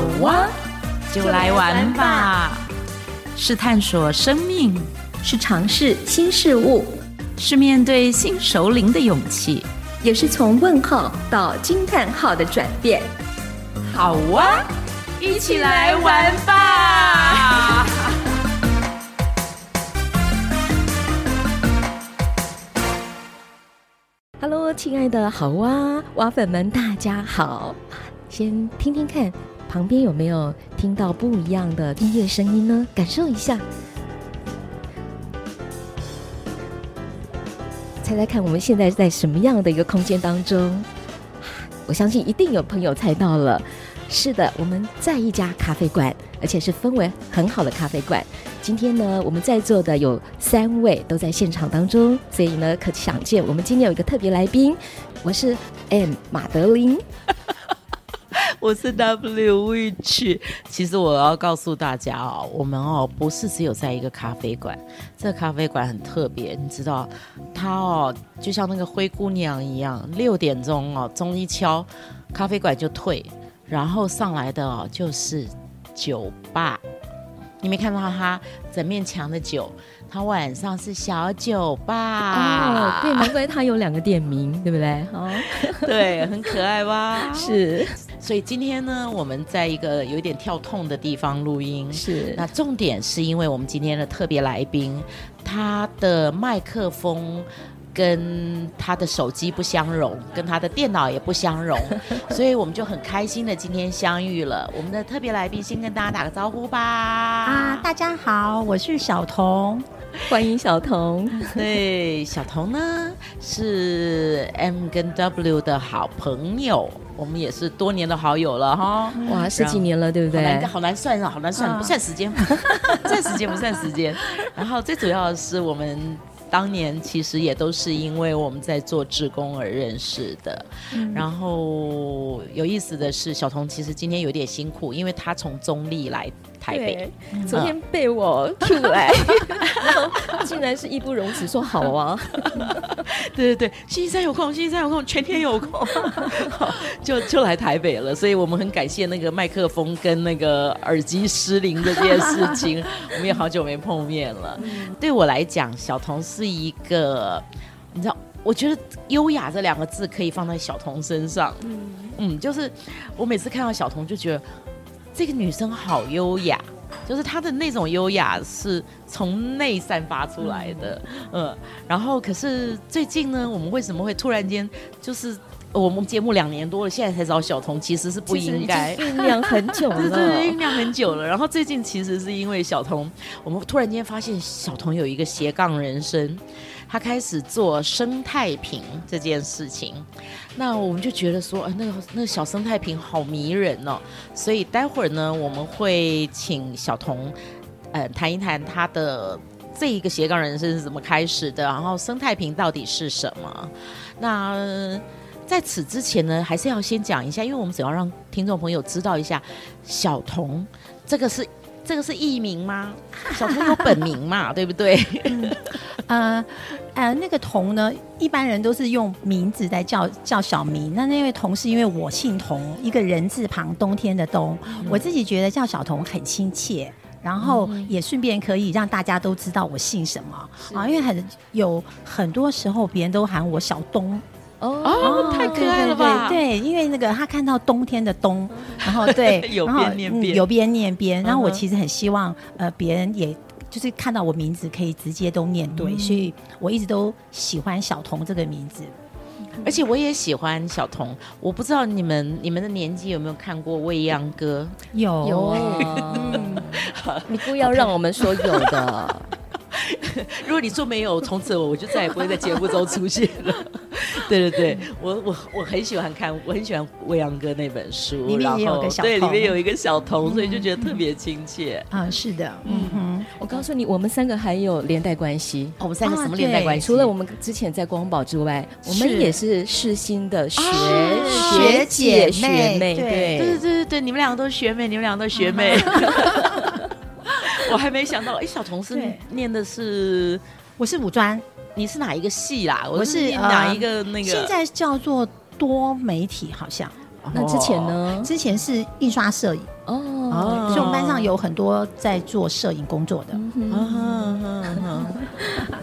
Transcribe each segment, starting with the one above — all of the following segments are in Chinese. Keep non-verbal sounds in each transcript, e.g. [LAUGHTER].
好哇，就来玩吧！是探索生命，是尝试新事物，是面对新首领的勇气，也是从问号到惊叹号的转变。好哇，一起来玩吧！Hello，亲爱的好哇哇粉们，大家好！先听听看。旁边有没有听到不一样的音乐声音呢？感受一下，猜猜看，我们现在在什么样的一个空间当中？我相信一定有朋友猜到了。是的，我们在一家咖啡馆，而且是氛围很好的咖啡馆。今天呢，我们在座的有三位都在现场当中，所以呢，可想见我们今天有一个特别来宾。我是 M 马德琳。我是 W Witch，其实我要告诉大家哦，我们哦不是只有在一个咖啡馆，这个咖啡馆很特别，你知道，它哦就像那个灰姑娘一样，六点钟哦钟一敲，咖啡馆就退，然后上来的哦就是酒吧，你没看到它整面墙的酒。它晚上是小酒吧，哦，对，难怪它有两个店名，对不对？哦，[LAUGHS] 对，很可爱吧？[LAUGHS] 是。所以今天呢，我们在一个有点跳痛的地方录音。是。那重点是因为我们今天的特别来宾，他的麦克风。跟他的手机不相容，跟他的电脑也不相容，[LAUGHS] 所以我们就很开心的今天相遇了。我们的特别来宾先跟大家打个招呼吧。啊，大家好，我是小彤，[LAUGHS] 欢迎小童。对，小童呢是 M 跟 W 的好朋友，我们也是多年的好友了哈。哇，十几年了，对不对？好难，算啊，好难算，不算时间，[LAUGHS] 算时间不算时间。然后最主要的是我们。当年其实也都是因为我们在做志工而认识的，嗯、然后有意思的是，小童其实今天有点辛苦，因为他从中立来台北，昨天被我 Q 来，[LAUGHS] 然后竟然是义不容辞说好啊，[LAUGHS] 对对对，星期三有空，星期三有空，全天有空，[LAUGHS] 就就来台北了，所以我们很感谢那个麦克风跟那个耳机失灵这件事情，我们也好久没碰面了。嗯、对我来讲，小童是。一个，你知道，我觉得“优雅”这两个字可以放在小童身上。嗯，嗯，就是我每次看到小童，就觉得这个女生好优雅，就是她的那种优雅是从内散发出来的。嗯，嗯，然后可是最近呢，我们为什么会突然间就是我们节目两年多了，现在才找小童，其实是不应该酝酿很久了，对，[LAUGHS] 酝酿很久了。然后最近其实是因为小童，我们突然间发现小童有一个斜杠人生，他开始做生态瓶这件事情。那我们就觉得说，呃、那个那个小生态瓶好迷人哦。所以待会儿呢，我们会请小童，呃，谈一谈他的这一个斜杠人生是怎么开始的，然后生态瓶到底是什么？那。在此之前呢，还是要先讲一下，因为我们只要让听众朋友知道一下，小童这个是这个是艺名吗？小童有本名嘛？对不对？嗯、呃，那个童呢，一般人都是用名字在叫叫小明。那那位童是因为我姓童，一个人字旁，冬天的冬。嗯、我自己觉得叫小童很亲切，然后也顺便可以让大家都知道我姓什么啊。因为很有很多时候别人都喊我小东。哦，哦，太可爱了吧？对，对，对，因为那个他看到冬天的冬，然后对，[LAUGHS] 有边念边，有边念边。然后我其实很希望，呃，别人也就是看到我名字可以直接都念对，嗯、所以我一直都喜欢小童这个名字。而且我也喜欢小童。我不知道你们你们的年纪有没有看过《未央歌》？有 [LAUGHS] 有啊，你不要让我们说有的。[LAUGHS] 如果你说没有，从此我我就再也不会在节目中出现了。对对对，我我我很喜欢看，我很喜欢《未央哥》那本书，里面也有个小对，里面有一个小童，所以就觉得特别亲切。啊，是的，嗯哼。我告诉你，我们三个还有连带关系。我们三个什么连带关系？除了我们之前在光宝之外，我们也是世新的学学姐学妹。对对对对对，你们两个都是学妹，你们两个都是学妹。[LAUGHS] 我还没想到，哎，小童是念的是，我是五专，你是哪一个系啦？我是哪一个那个？现在叫做多媒体，好像。那之前呢？之前是印刷摄影。哦，所以我们班上有很多在做摄影工作的。嗯 [LAUGHS]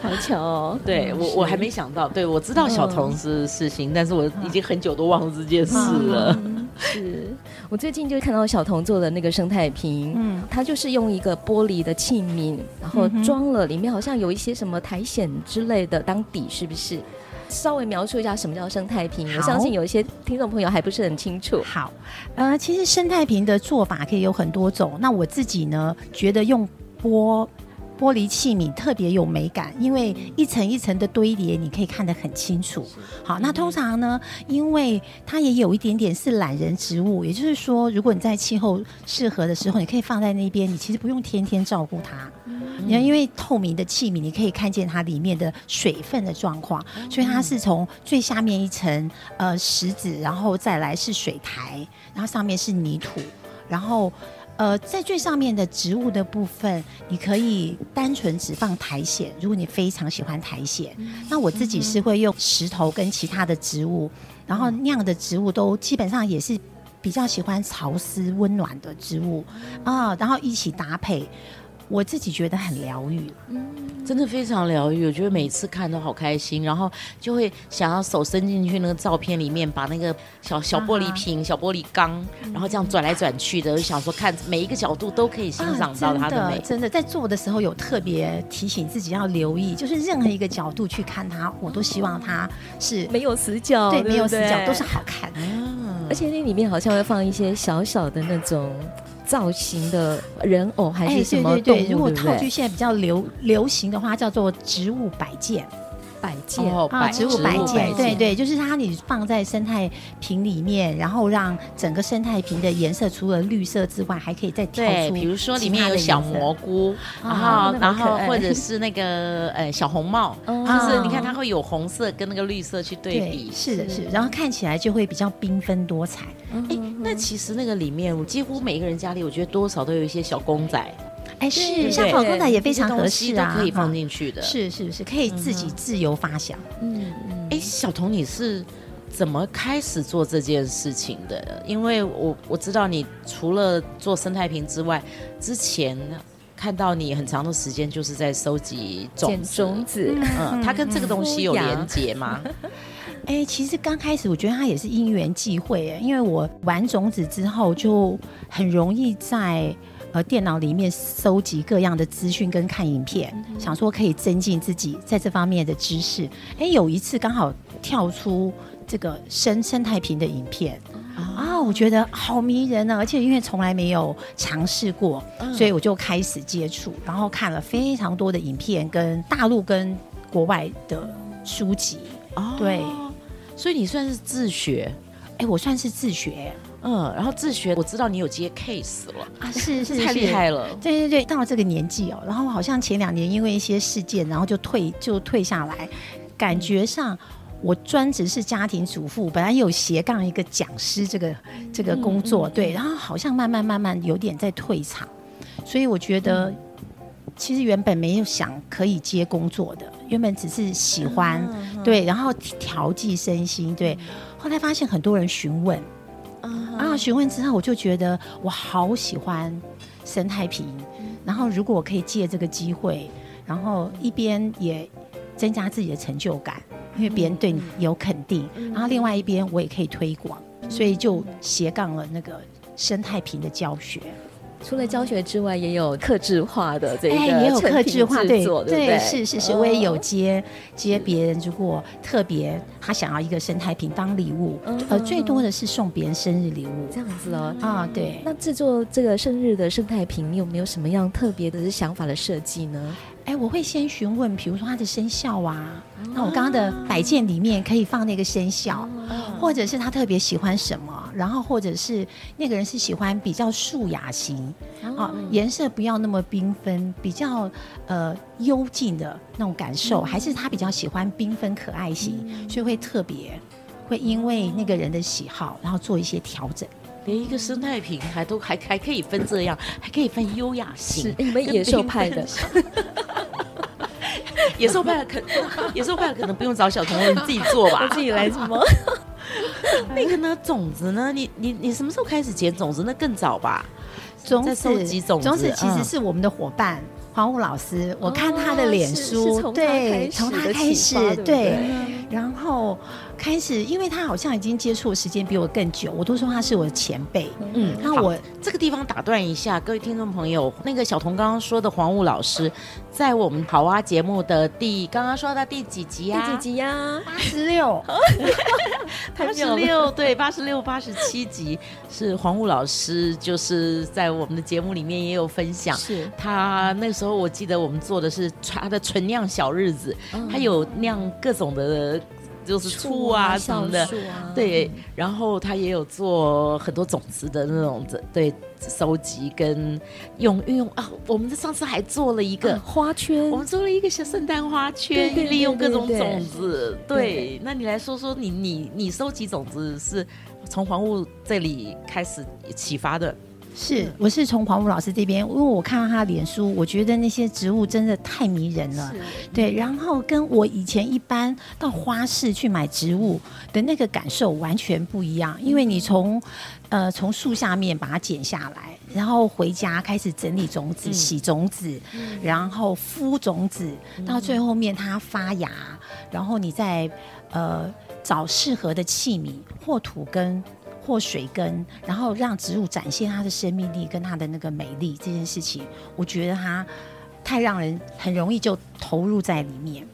好巧哦！对我我还没想到，对我知道小童是世新，但是我已经很久都忘了这件事了。是我最近就看到小童做的那个生态瓶，嗯，它就是用一个玻璃的器皿，然后装了里面好像有一些什么苔藓之类的当底，是不是？稍微描述一下什么叫生态瓶，我相信有一些听众朋友还不是很清楚。好，呃，其实生态瓶的做法可以有很多种。那我自己呢，觉得用玻玻璃器皿特别有美感，因为一层一层的堆叠，你可以看得很清楚。好，那通常呢，因为它也有一点点是懒人植物，也就是说，如果你在气候适合的时候，你可以放在那边，你其实不用天天照顾它。你看，因为透明的器皿，你可以看见它里面的水分的状况，所以它是从最下面一层呃石子，然后再来是水苔，然后上面是泥土，然后呃在最上面的植物的部分，你可以单纯只放苔藓，如果你非常喜欢苔藓，那我自己是会用石头跟其他的植物，然后那样的植物都基本上也是比较喜欢潮湿温暖的植物啊，然后一起搭配。我自己觉得很疗愈，嗯，真的非常疗愈。我觉得每次看都好开心，然后就会想要手伸进去那个照片里面，把那个小小玻璃瓶、啊、小玻璃缸，然后这样转来转去的，就想说看每一个角度都可以欣赏到它的美。啊、真的，真的在做的时候有特别提醒自己要留意，就是任何一个角度去看它，我都希望它是没有死角，对，没有死角都是好看的。啊、而且那里面好像会放一些小小的那种。造型的人偶还是什么动物？欸、对对对，如果套句现在比较流流行的话，叫做植物摆件。摆件啊，植物摆件，对对，就是它，你放在生态瓶里面，然后让整个生态瓶的颜色除了绿色之外，还可以再跳出，比如说里面有小蘑菇，然后然后或者是那个呃小红帽，就是你看它会有红色跟那个绿色去对比，是的是，然后看起来就会比较缤纷多彩。哎，那其实那个里面，我几乎每一个人家里，我觉得多少都有一些小公仔。哎，是像跑公仔也非常合适啊，可以放进去的。是是是，可以自己自由发想。嗯嗯。哎，小童，你是怎么开始做这件事情的？因为我我知道你除了做生态瓶之外，之前看到你很长的时间就是在收集种子。种子，嗯，它跟这个东西有连结吗？[LAUGHS] [LAUGHS] 哎，其实刚开始我觉得它也是因缘际会，哎，因为我玩种子之后就很容易在。呃，电脑里面搜集各样的资讯跟看影片，嗯、想说可以增进自己在这方面的知识。哎，有一次刚好跳出这个生生态瓶的影片，啊，我觉得好迷人呢，而且因为从来没有尝试过，嗯、所以我就开始接触，然后看了非常多的影片，跟大陆跟国外的书籍。哦，对，所以你算是自学？哎，我算是自学。嗯，然后自学，我知道你有接 case 了。啊，是是，是 [LAUGHS] 太厉害了，对对对，到了这个年纪哦，然后好像前两年因为一些事件，然后就退就退下来，感觉上我专职是家庭主妇，本来有斜杠一个讲师这个这个工作，嗯、对，然后好像慢慢慢慢有点在退场，所以我觉得其实原本没有想可以接工作的，原本只是喜欢，嗯、对，然后调剂身心，对，后来发现很多人询问。啊！询问之后，我就觉得我好喜欢生态瓶。然后，如果我可以借这个机会，然后一边也增加自己的成就感，因为别人对你有肯定。然后，另外一边我也可以推广，所以就斜杠了那个生态瓶的教学。除了教学之外，也有克制化的这个，哎，也有克制化，对对，对？是是是，我也有接接别人，如果特别他想要一个生态瓶当礼物，呃，最多的是送别人生日礼物，这样子哦，啊，对。那制作这个生日的生态瓶，你有没有什么样特别的想法的设计呢？哎，我会先询问，比如说它的生肖啊，那我刚刚的摆件里面可以放那个生肖，或者是他特别喜欢什么，然后或者是那个人是喜欢比较素雅型，啊，颜色不要那么缤纷，比较呃幽静的那种感受，还是他比较喜欢缤纷可爱型，所以会特别会因为那个人的喜好，然后做一些调整。连一个生态瓶还都还还可以分这样，还可以分优雅型，你们野兽派的。野兽派的可，野兽派的可能不用找小童，你自己做吧。自己来什么？[LAUGHS] 那个呢，种子呢？你你你什么时候开始捡种子？那更早吧。种子收集种子，种子其实是我们的伙伴。嗯黄武老师，我看他的脸书，对，从他开始，对，然后开始，因为他好像已经接触的时间比我更久，我都说他是我的前辈。嗯，那我这个地方打断一下，各位听众朋友，那个小童刚刚说的黄武老师，在我们好啊节目的第刚刚说到第几集呀？第几集呀？[LAUGHS] 八十六，八十六，对，八十六、八十七集是黄武老师，就是在我们的节目里面也有分享，是他那个时候。我记得我们做的是他的纯酿小日子，他有酿各种的，就是醋啊什么的，对，然后他也有做很多种子的那种对收集跟用运用啊。我们上次还做了一个花圈，我们做了一个小圣诞花圈，利用各种种子。对，那你来说说你你你收集种子是从黄武这里开始启发的？是，我是从黄武老师这边，因为我看到他的脸书，我觉得那些植物真的太迷人了。对，然后跟我以前一般到花市去买植物的那个感受完全不一样，因为你从呃从树下面把它剪下来，然后回家开始整理种子、洗种子，然后敷种子，到最后面它发芽，然后你再呃找适合的器皿或土根。或水根，然后让植物展现它的生命力跟它的那个美丽，这件事情，我觉得它太让人很容易就投入在里面。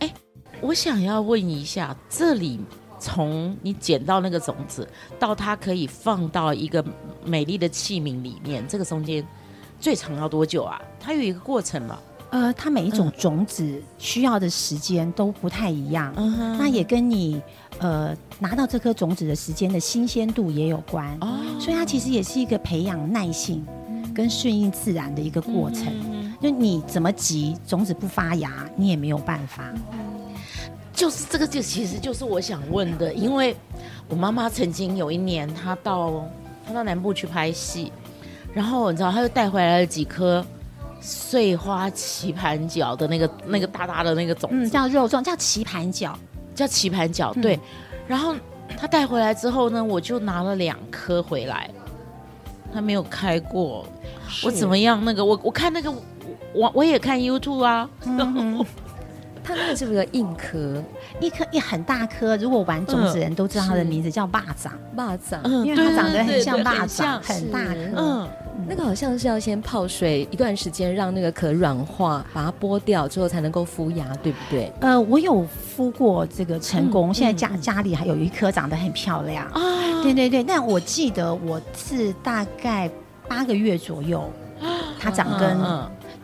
哎，我想要问一下，这里从你捡到那个种子到它可以放到一个美丽的器皿里面，这个中间最长要多久啊？它有一个过程吗？呃，它每一种种子需要的时间都不太一样，嗯、那也跟你呃拿到这颗种子的时间的新鲜度也有关，哦，所以它其实也是一个培养耐性跟顺应自然的一个过程。就、嗯、你怎么急，种子不发芽，你也没有办法。就是这个，就其实就是我想问的，因为我妈妈曾经有一年，她到她到南部去拍戏，然后你知道，她又带回来了几颗。穗花棋盘角的那个那个大大的那个种子，嗯，叫肉状，叫棋盘角，叫棋盘角，对。嗯、然后他带回来之后呢，我就拿了两颗回来，他没有开过，我怎么样？那个我我看那个我我也看 YouTube 啊，嗯、[LAUGHS] 他那个是不是个硬壳？一颗一很大颗，如果玩种子人都知道它的名字叫蚂蚱，蚂蚱，嗯，因为它长得很像蚂蚱，很大颗，嗯。那个好像是要先泡水一段时间，让那个壳软化，把它剥掉之后才能够敷牙，对不对？呃，我有敷过这个成功，嗯、现在家、嗯、家里还有一颗长得很漂亮啊。对对对，但我记得我是大概八个月左右，它长根，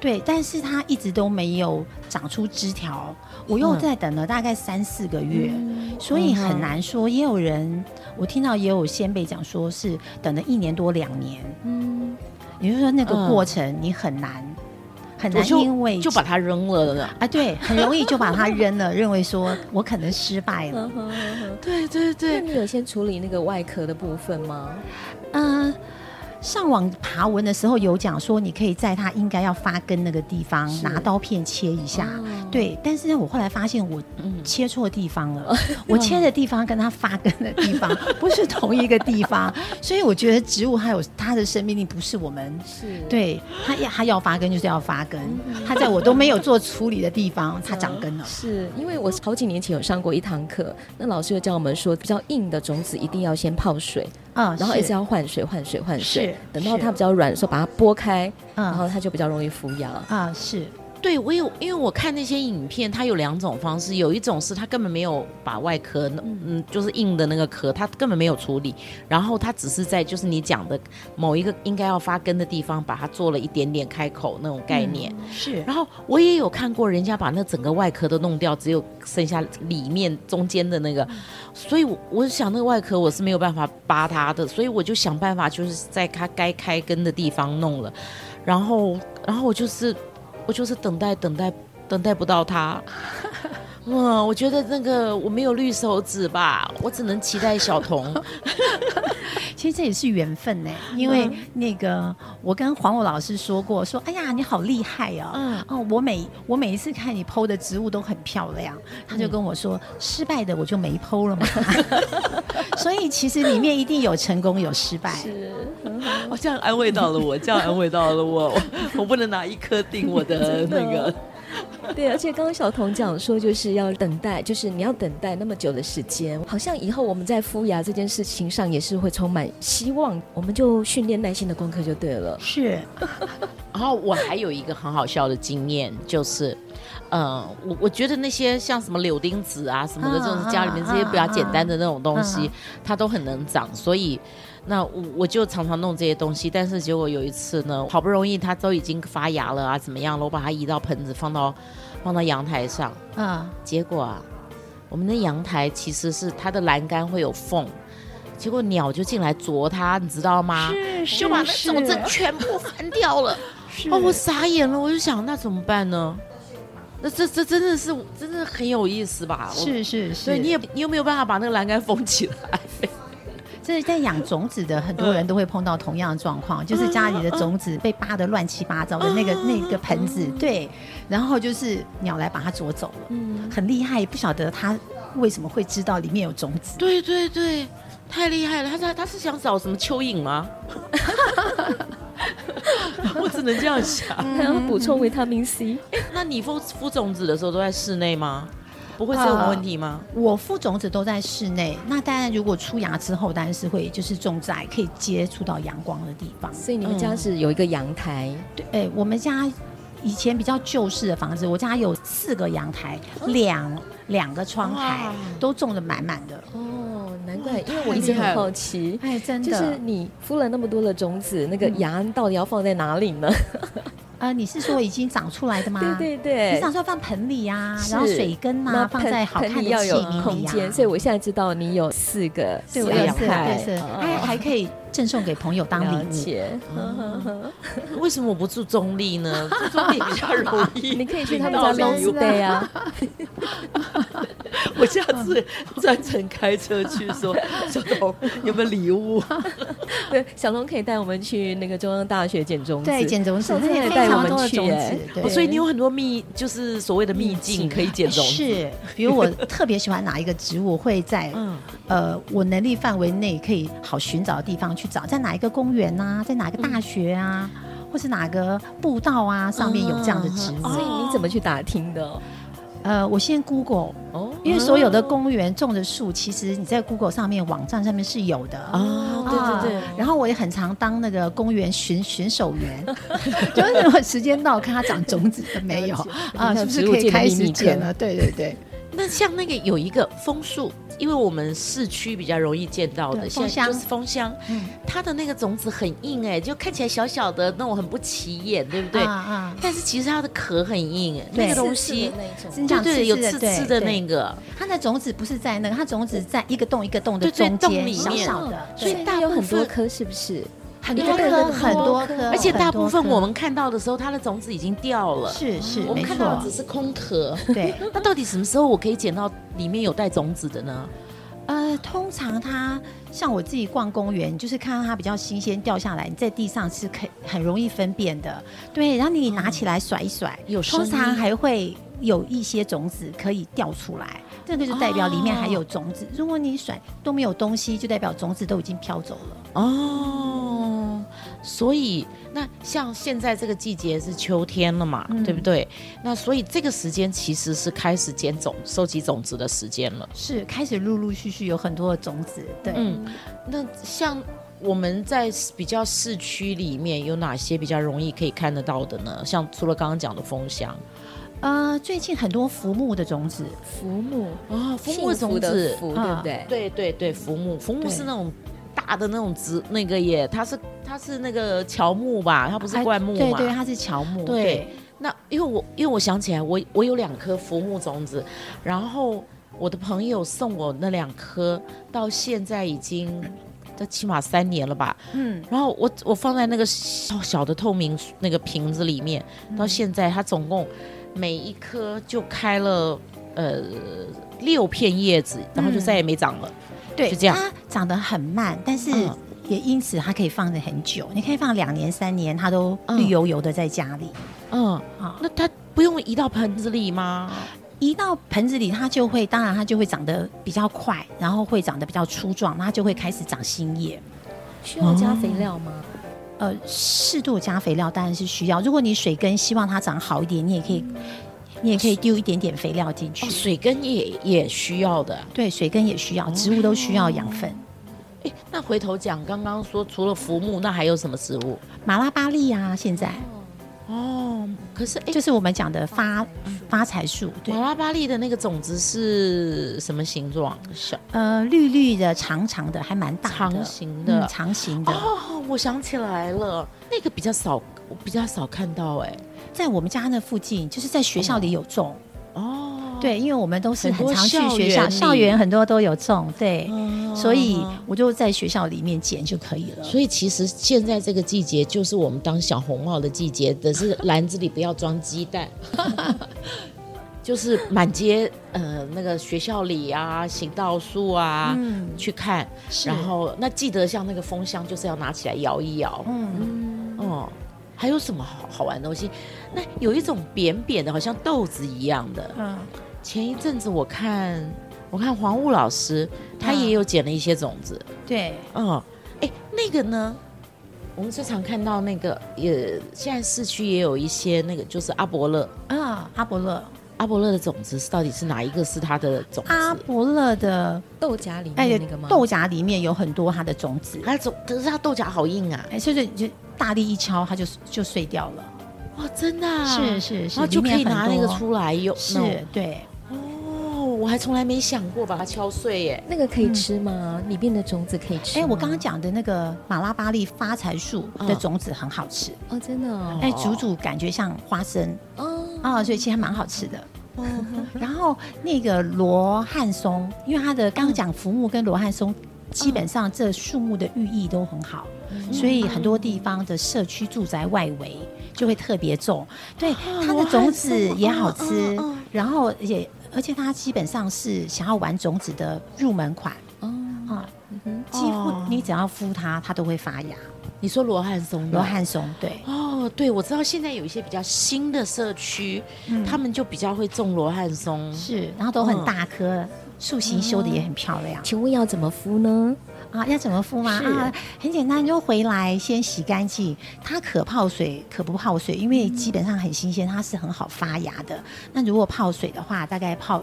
对，但是它一直都没有长出枝条。我又在等了大概三四个月，嗯、所以很难说。也有人我听到也有先辈讲说是等了一年多两年。嗯。也就是说，那个过程你很难、嗯、很难，因为就，就把它扔了啊，对，很容易就把它扔了，认为说我可能失败了。对对对，那你有先处理那个外壳的部分吗？嗯。上网爬文的时候有讲说，你可以在它应该要发根那个地方拿刀片切一下，对。但是呢，我后来发现我切错地方了，[LAUGHS] 我切的地方跟它发根的地方 [LAUGHS] 不是同一个地方，[LAUGHS] 所以我觉得植物还有它的生命力，不是我们。是。对它要它要发根就是要发根，它在我都没有做处理的地方，它长根了。是因为我好几年前有上过一堂课，那老师就教我们说，比较硬的种子一定要先泡水。嗯，然后一直要换水，换水，换水，等到它比较软的时候，把它拨开，然后它就比较容易浮芽。啊，是。对，我有，因为我看那些影片，它有两种方式，有一种是它根本没有把外壳，嗯，就是硬的那个壳，它根本没有处理，然后它只是在就是你讲的某一个应该要发根的地方，把它做了一点点开口那种概念。嗯、是。然后我也有看过人家把那整个外壳都弄掉，只有剩下里面中间的那个，所以我，我想那个外壳我是没有办法扒它的，所以我就想办法就是在它该开根的地方弄了，然后，然后我就是。我就是等待，等待，等待不到他。嗯，我觉得那个我没有绿手指吧，我只能期待小童。[LAUGHS] 其实这也是缘分呢，因为那个我跟黄武老师说过，说哎呀你好厉害哦，嗯哦我每我每一次看你 PO 的植物都很漂亮，他就跟我说失败的我就没 PO 了嘛。[LAUGHS] [LAUGHS] 所以其实里面一定有成功有失败。是，哦，这样安慰到了我，这样安慰到了我，我我不能拿一颗定我的那个。[LAUGHS] 对，而且刚刚小童讲说，就是要等待，就是你要等待那么久的时间，好像以后我们在敷牙这件事情上也是会充满希望，我们就训练耐心的功课就对了。是，[LAUGHS] 然后我还有一个很好笑的经验，就是，呃，我我觉得那些像什么柳丁子啊什么的，这种家里面这些比较简单的那种东西，它都很能长，所以。那我我就常常弄这些东西，但是结果有一次呢，好不容易它都已经发芽了啊，怎么样了？我把它移到盆子，放到放到阳台上，嗯，结果啊，我们的阳台其实是它的栏杆会有缝，结果鸟就进来啄它，你知道吗？是是，就把那种子全部翻掉了。[LAUGHS] 哦，我傻眼了，我就想那怎么办呢？那这这真的是真的很有意思吧？是是是，对，你也你有没有办法把那个栏杆封起来？这在养种子的很多人都会碰到同样的状况，就是家里的种子被扒得乱七八糟的那个那个盆子，对，然后就是鸟来把它啄走了，嗯，很厉害，不晓得它为什么会知道里面有种子，对对对，太厉害了，他他他是想找什么蚯蚓吗？[LAUGHS] 我只能这样想，还要补充维他命 C。那你孵孵种子的时候都在室内吗？不会是有问题吗？呃、我孵种子都在室内，那当然如果出芽之后，当然是会就是种在可以接触到阳光的地方。所以你们家是有一个阳台？嗯、对，哎、欸，我们家以前比较旧式的房子，我家有四个阳台，两两个窗台都种得满满的。哦，难怪，因为我一直很好奇，哎，真的，就是你敷了那么多的种子，那个芽到底要放在哪里呢？呃，你是说已经长出来的吗？对对对，你长出来放盆里啊，然后水根呐放在好看的器皿里啊。所以我现在知道你有四个，对，四个，对，还还可以赠送给朋友当礼物。为什么我不住中立呢？[LAUGHS] 住中立比较容易，你可以去他们家礼物对呀。我下次专程开车去说，[LAUGHS] 小龙有没有礼物？对，小龙可以带我们去那个中央大学捡种子，对，捡种子，他也带我们去。对，所以你有很多秘，就是所谓的秘境可以捡种子。是，比如我特别喜欢哪一个植物，会在呃我能力范围内可以好寻找的地方去找，在哪一个公园啊，在哪个大学啊，或是哪个步道啊，上面有这样的植物。所以你怎么去打听的？呃，我先 Google 哦，因为所有的公园种的树，其实你在 Google 上面网站上面是有的哦，对对对。然后我也很常当那个公园巡巡守员，[LAUGHS] [LAUGHS] 就是我时间到看它长种子了没有啊，是不是可以开始剪了？对对对。那像那个有一个枫树，因为我们市区比较容易见到的，像就是，枫香，它的那个种子很硬哎，就看起来小小的那种很不起眼，对不对？啊，但是其实它的壳很硬哎，那个东西，对对，有刺刺的那个，它的种子不是在那个，它种子在一个洞一个洞的中间，小小的，所以它有很多颗，是不是？很多颗，很多颗，而且大部分我们看到的时候，它的种子已经掉了。是是，我们看到的只是空壳。对，[LAUGHS] 那到底什么时候我可以捡到里面有带种子的呢？呃，通常它像我自己逛公园，就是看到它比较新鲜掉下来，你在地上是可以很容易分辨的。对，然后你拿起来甩一甩，有通常还会有一些种子可以掉出来，这个就代表里面还有种子。如果你甩都没有东西，就代表种子都已经飘走了。哦。所以，那像现在这个季节是秋天了嘛，嗯、对不对？那所以这个时间其实是开始捡种、收集种子的时间了。是开始陆陆续续有很多的种子。对，嗯。那像我们在比较市区里面有哪些比较容易可以看得到的呢？像除了刚刚讲的枫香，呃，最近很多浮木的种子，浮木啊，浮木种子，浮，对不对？对对对，浮木，浮木是那种。大的那种植那个耶，它是它是那个乔木吧，它不是灌木嘛？对对，它是乔木。对，对那因为我因为我想起来，我我有两颗浮木种子，然后我的朋友送我那两颗，到现在已经这起码三年了吧。嗯，然后我我放在那个小小的透明那个瓶子里面，到现在它总共每一颗就开了呃六片叶子，然后就再也没长了。嗯对，它长得很慢，但是也因此它可以放得很久。你可以放两年、三年，它都绿油油的在家里。嗯，好，那它不用移到盆子里吗？移到盆子里，它就会，当然它就会长得比较快，然后会长得比较粗壮，它就会开始长新叶。需要加肥料吗？呃，适度加肥料当然是需要。如果你水根希望它长好一点，你也可以，你也可以丢一点点肥料进去。哦、水根也也需要的，对，水根也需要，植物都需要养分。哎、哦，那回头讲，刚刚说除了浮木，那还有什么植物？马拉巴利啊，现在。哦，可是就是我们讲的发发财树，对，马拉巴利的那个种子是什么形状？小呃，绿绿的，长长的，还蛮大的，长形的，嗯、长形的。哦，我想起来了，那个比较少，我比较少看到哎，在我们家那附近，就是在学校里有种。哦。对，因为我们都是很常去学校，校园很多都有种，对，嗯、所以我就在学校里面捡就可以了。所以其实现在这个季节就是我们当小红帽的季节，只是篮子里不要装鸡蛋，[LAUGHS] 就是满街呃那个学校里啊，行道树啊，嗯、去看，然后那记得像那个风箱，就是要拿起来摇一摇，嗯。嗯。哦，还有什么好好玩的东西？那有一种扁扁的，好像豆子一样的，嗯。前一阵子我看，我看黄雾老师，他也有捡了一些种子。嗯、对，嗯，哎，那个呢？我们最常看到那个，也现在市区也有一些那个，就是阿伯乐啊，阿伯乐，阿伯乐的种子是到底是哪一个是它的种子？阿伯乐的豆荚里面那个吗？豆荚里面有很多它的种子，它种，可是它豆荚好硬啊，哎，所以就大力一敲，它就就碎掉了。哦，真的、啊？是是是，然后就可以拿那个出来用，是对。我还从来没想过把它敲碎耶，那个可以吃吗？里面的种子可以吃？哎，我刚刚讲的那个马拉巴利发财树的种子很好吃哦，真的哦。哎，煮煮感觉像花生哦，哦，所以其实还蛮好吃的。然后那个罗汉松，因为它的刚刚讲浮木跟罗汉松，基本上这树木的寓意都很好，所以很多地方的社区住宅外围就会特别种。对，它的种子也好吃，然后也。而且它基本上是想要玩种子的入门款哦啊，几乎你只要敷它，它都会发芽。你说罗汉松，罗汉松对哦，对，我知道现在有一些比较新的社区，他们就比较会种罗汉松，是，然后都很大棵，树形修的也很漂亮。请问要怎么敷呢？啊，要怎么敷吗？啊，很简单，就回来先洗干净。它可泡水，可不泡水，因为基本上很新鲜，它是很好发芽的。那如果泡水的话，大概泡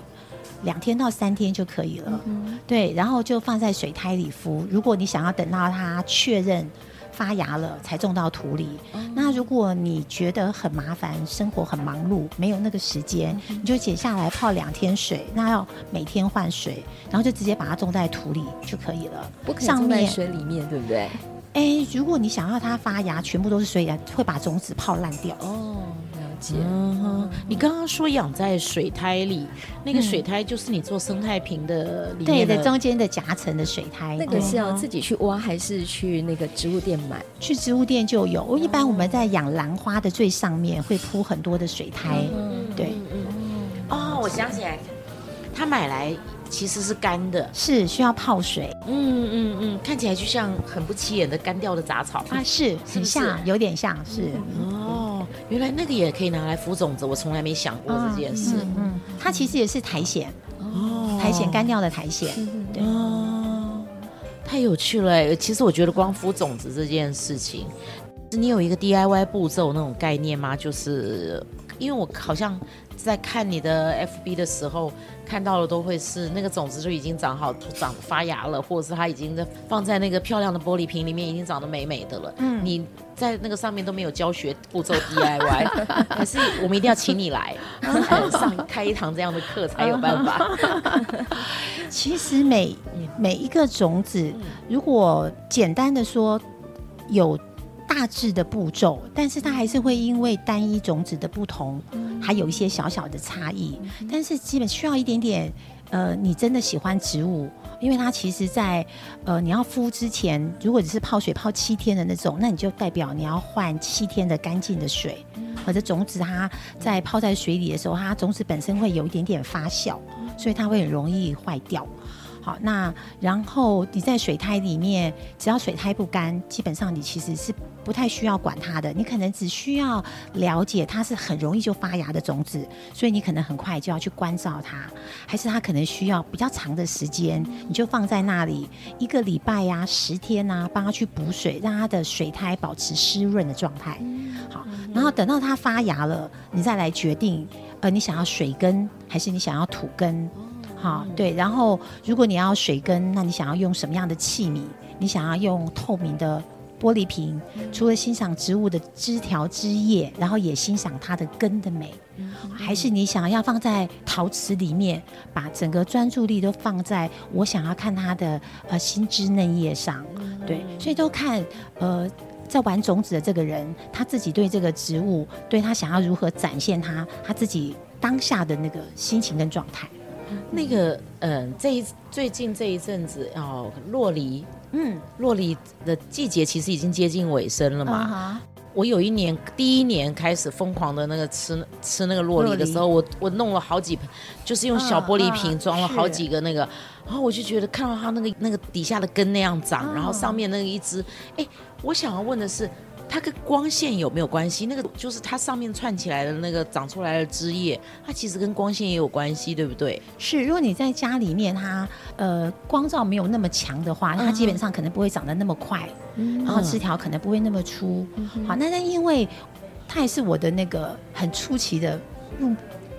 两天到三天就可以了。嗯、对，然后就放在水苔里敷。如果你想要等到它确认。发芽了才种到土里。嗯、那如果你觉得很麻烦，生活很忙碌，没有那个时间，嗯、你就剪下来泡两天水。那要每天换水，然后就直接把它种在土里就可以了。不可以种在水里面，对不对？哎，如果你想要它发芽，全部都是水芽，会把种子泡烂掉。哦。嗯哼，你刚刚说养在水苔里，那个水苔就是你做生态瓶的里面的对的中间的夹层的水苔，那个是要自己去挖还是去那个植物店买？去植物店就有。一般我们在养兰花的最上面会铺很多的水苔，对。哦，我想起来，他买来其实是干的，是需要泡水。嗯嗯嗯，看起来就像很不起眼的干掉的杂草。啊，是很像，有点像是。原来那个也可以拿来敷种子，我从来没想过这件事。嗯，嗯，它其实也是苔藓哦，苔藓干掉的苔藓。对哦，太有趣了。其实我觉得光敷种子这件事情，你有一个 DIY 步骤那种概念吗？就是因为我好像在看你的 FB 的时候。看到的都会是那个种子就已经长好、长发芽了，或者是它已经在放在那个漂亮的玻璃瓶里面，已经长得美美的了。嗯，你在那个上面都没有教学步骤 DIY，[LAUGHS] 还是我们一定要请你来上开一堂这样的课才有办法。其实每每一个种子，如果简单的说有。大致的步骤，但是它还是会因为单一种子的不同，还有一些小小的差异。但是基本需要一点点，呃，你真的喜欢植物，因为它其实在，呃，你要敷之前，如果只是泡水泡七天的那种，那你就代表你要换七天的干净的水。或者种子它在泡在水里的时候，它种子本身会有一点点发酵，所以它会很容易坏掉。好，那然后你在水苔里面，只要水苔不干，基本上你其实是不太需要管它的。你可能只需要了解它是很容易就发芽的种子，所以你可能很快就要去关照它，还是它可能需要比较长的时间，你就放在那里一个礼拜呀、啊、十天呐、啊，帮它去补水，让它的水苔保持湿润的状态。好，然后等到它发芽了，你再来决定，呃，你想要水根还是你想要土耕？好，对。然后如果你要水根，那你想要用什么样的器皿？你想要用透明的玻璃瓶，除了欣赏植物的枝条枝叶，然后也欣赏它的根的美，还是你想要放在陶瓷里面，把整个专注力都放在我想要看它的呃新枝嫩叶上？对，所以都看呃。在玩种子的这个人，他自己对这个植物，对他想要如何展现他他自己当下的那个心情跟状态。那个，嗯、呃，这一最近这一阵子哦，洛梨，嗯，洛梨的季节其实已经接近尾声了嘛。Uh huh. 我有一年第一年开始疯狂的那个吃吃那个洛梨的时候，我我弄了好几盆，就是用小玻璃瓶装了好几个那个，uh, uh, 然后我就觉得看到它那个那个底下的根那样长，uh, 然后上面那个一只，哎。我想要问的是，它跟光线有没有关系？那个就是它上面串起来的那个长出来的枝叶，它其实跟光线也有关系，对不对？是，如果你在家里面它，呃光照没有那么强的话，它基本上可能不会长得那么快，嗯、然后枝条可能不会那么粗。嗯、好，那那因为它也是我的那个很出奇的入。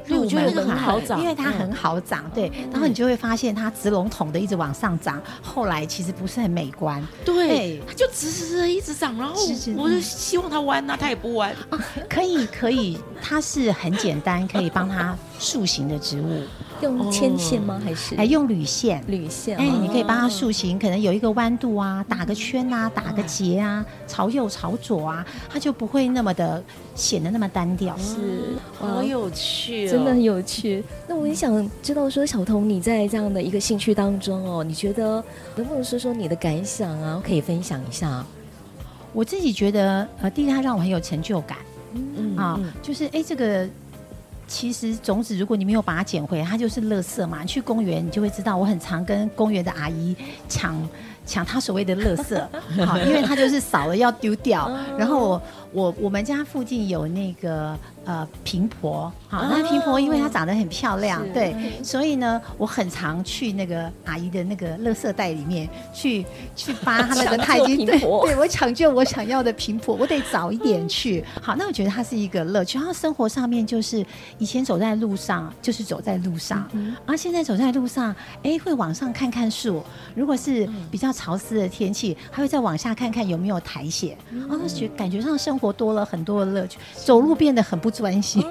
所以我觉得很好长，因为它很好长，嗯、对。然后你就会发现它直笼统的一直往上长，后来其实不是很美观。对，它就直直的一直长，然后我就希望它弯啊，它也不弯。可以可以，它是很简单，可以帮它塑形的植物。用牵线吗？还是哎，用铝线？铝线，哎，你可以帮它塑形，可能有一个弯度啊，打个圈啊，打个结啊，朝右朝左啊，它就不会那么的显得那么单调。是，好有趣，真的很有趣。那我也想知道说，小童你在这样的一个兴趣当中哦，你觉得能不能说说你的感想啊？可以分享一下。我自己觉得，呃，第一，它让我很有成就感。嗯啊，就是哎，这个。其实种子，如果你没有把它捡回来，它就是垃圾嘛。你去公园，你就会知道，我很常跟公园的阿姨抢抢她所谓的垃圾，[LAUGHS] 好，因为她就是扫了要丢掉。然后我我我们家附近有那个。呃，平婆，好，那平婆因为她长得很漂亮，对，所以呢，我很常去那个阿姨的那个垃圾袋里面去去扒她那个她已经对，对我抢救我想要的平婆，我得早一点去。好，那我觉得它是一个乐趣。然后生活上面就是以前走在路上就是走在路上，而现在走在路上，哎，会往上看看树。如果是比较潮湿的天气，还会再往下看看有没有苔藓。然后觉感觉上生活多了很多的乐趣，走路变得很不。专心。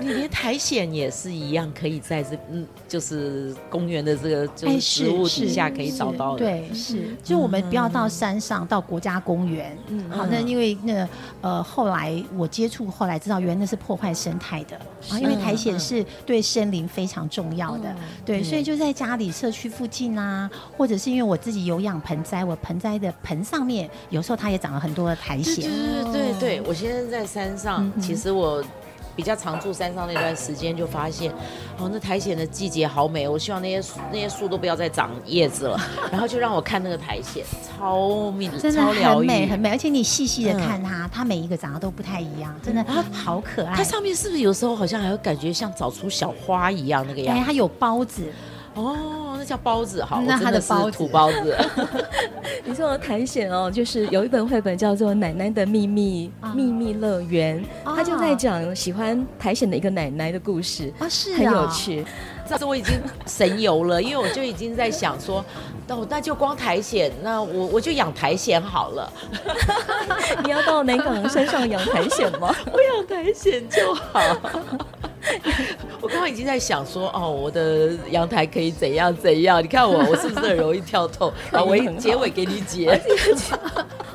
你连苔藓也是一样，可以在这嗯，就是公园的这个就是植物底下可以找到的。对，是。就我们不要到山上，到国家公园。嗯。好，那因为那呃，后来我接触，后来知道原来那是破坏生态的啊，因为苔藓是对森林非常重要的。对，所以就在家里社区附近啊，或者是因为我自己有养盆栽，我盆栽的盆上面有时候它也长了很多的苔藓。对对对对，我现在在山上，其实我。比较常住山上那段时间，就发现，哦，那苔藓的季节好美。我希望那些那些树都不要再长叶子了，[LAUGHS] 然后就让我看那个苔藓，超美，真的很美很美。而且你细细的看它，嗯、它每一个长得都不太一样，真的好可爱。它上面是不是有时候好像还会感觉像长出小花一样那个样子？哎，它有孢子。哦，那叫包子，好，[LAUGHS] 那他的孢土包子。[LAUGHS] 你说的苔藓哦，就是有一本绘本叫做《奶奶的秘密秘密乐园》，他就在讲喜欢苔藓的一个奶奶的故事啊，是很有趣。这次我已经神游了，因为我就已经在想说，哦，那就光苔藓，那我我就养苔藓好了。[LAUGHS] 你要到南港山上养苔藓吗？我养苔藓就好。[LAUGHS] 我刚刚已经在想说，哦，我的阳台可以怎样怎样？你看我，我是不是很容易跳痛？[LAUGHS] 啊，我结尾给你解。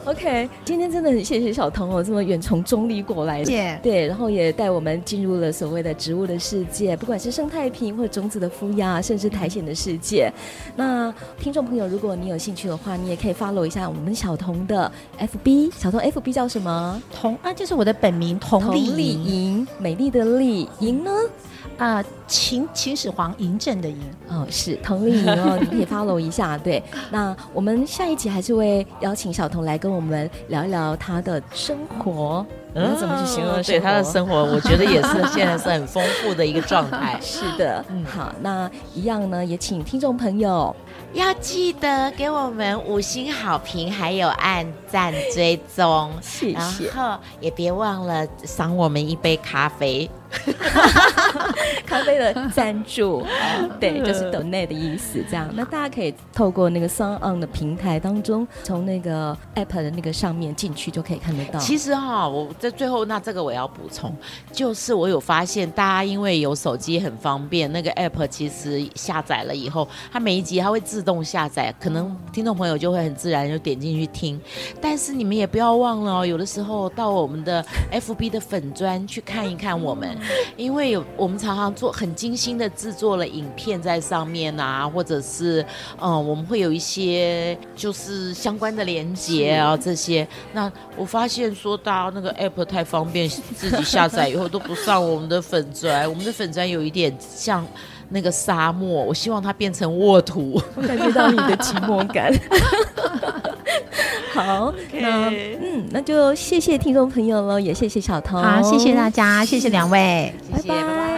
OK，今天真的很谢谢小童哦，这么远从中立过来对，然后也带我们进入了所谓的植物的世界，不管是生态瓶或者种子的孵芽，甚至苔藓的世界。那听众朋友，如果你有兴趣的话，你也可以 follow 一下我们小童的 FB，小童 FB 叫什么？童啊，就是我的本名彤丽莹，美丽的丽，莹呢？啊，秦秦始皇嬴政的嬴哦，是彤丽莹哦，你可以 follow 一下。对，那我们下一集还是会邀请小童来跟我们聊一聊他的生活。嗯，怎么去形容？对他的生活，我觉得也是现在是很丰富的一个状态。[LAUGHS] 是的，嗯，好，那一样呢，也请听众朋友要记得给我们五星好评，还有按赞追踪，谢谢。然后也别忘了赏我们一杯咖啡。[LAUGHS] 咖啡的赞助，[LAUGHS] 对，就是 donate 的意思。这样，那大家可以透过那个 SoundOn 的平台当中，从那个 App 的那个上面进去就可以看得到。其实哈，我在最后，那这个我要补充，就是我有发现，大家因为有手机很方便，那个 App 其实下载了以后，它每一集它会自动下载，可能听众朋友就会很自然就点进去听。但是你们也不要忘了哦，有的时候到我们的 FB 的粉砖去看一看我们。因为有我们常常做很精心的制作了影片在上面啊，或者是嗯，我们会有一些就是相关的连接啊这些。那我发现说大家那个 app 太方便，自己下载以后都不上我们的粉砖，我们的粉砖有一点像那个沙漠，我希望它变成沃土，我感觉到你的寂寞感。好，Okay. 那嗯，那就谢谢听众朋友喽，也谢谢小彤，好，谢谢大家，谢谢两位，拜拜。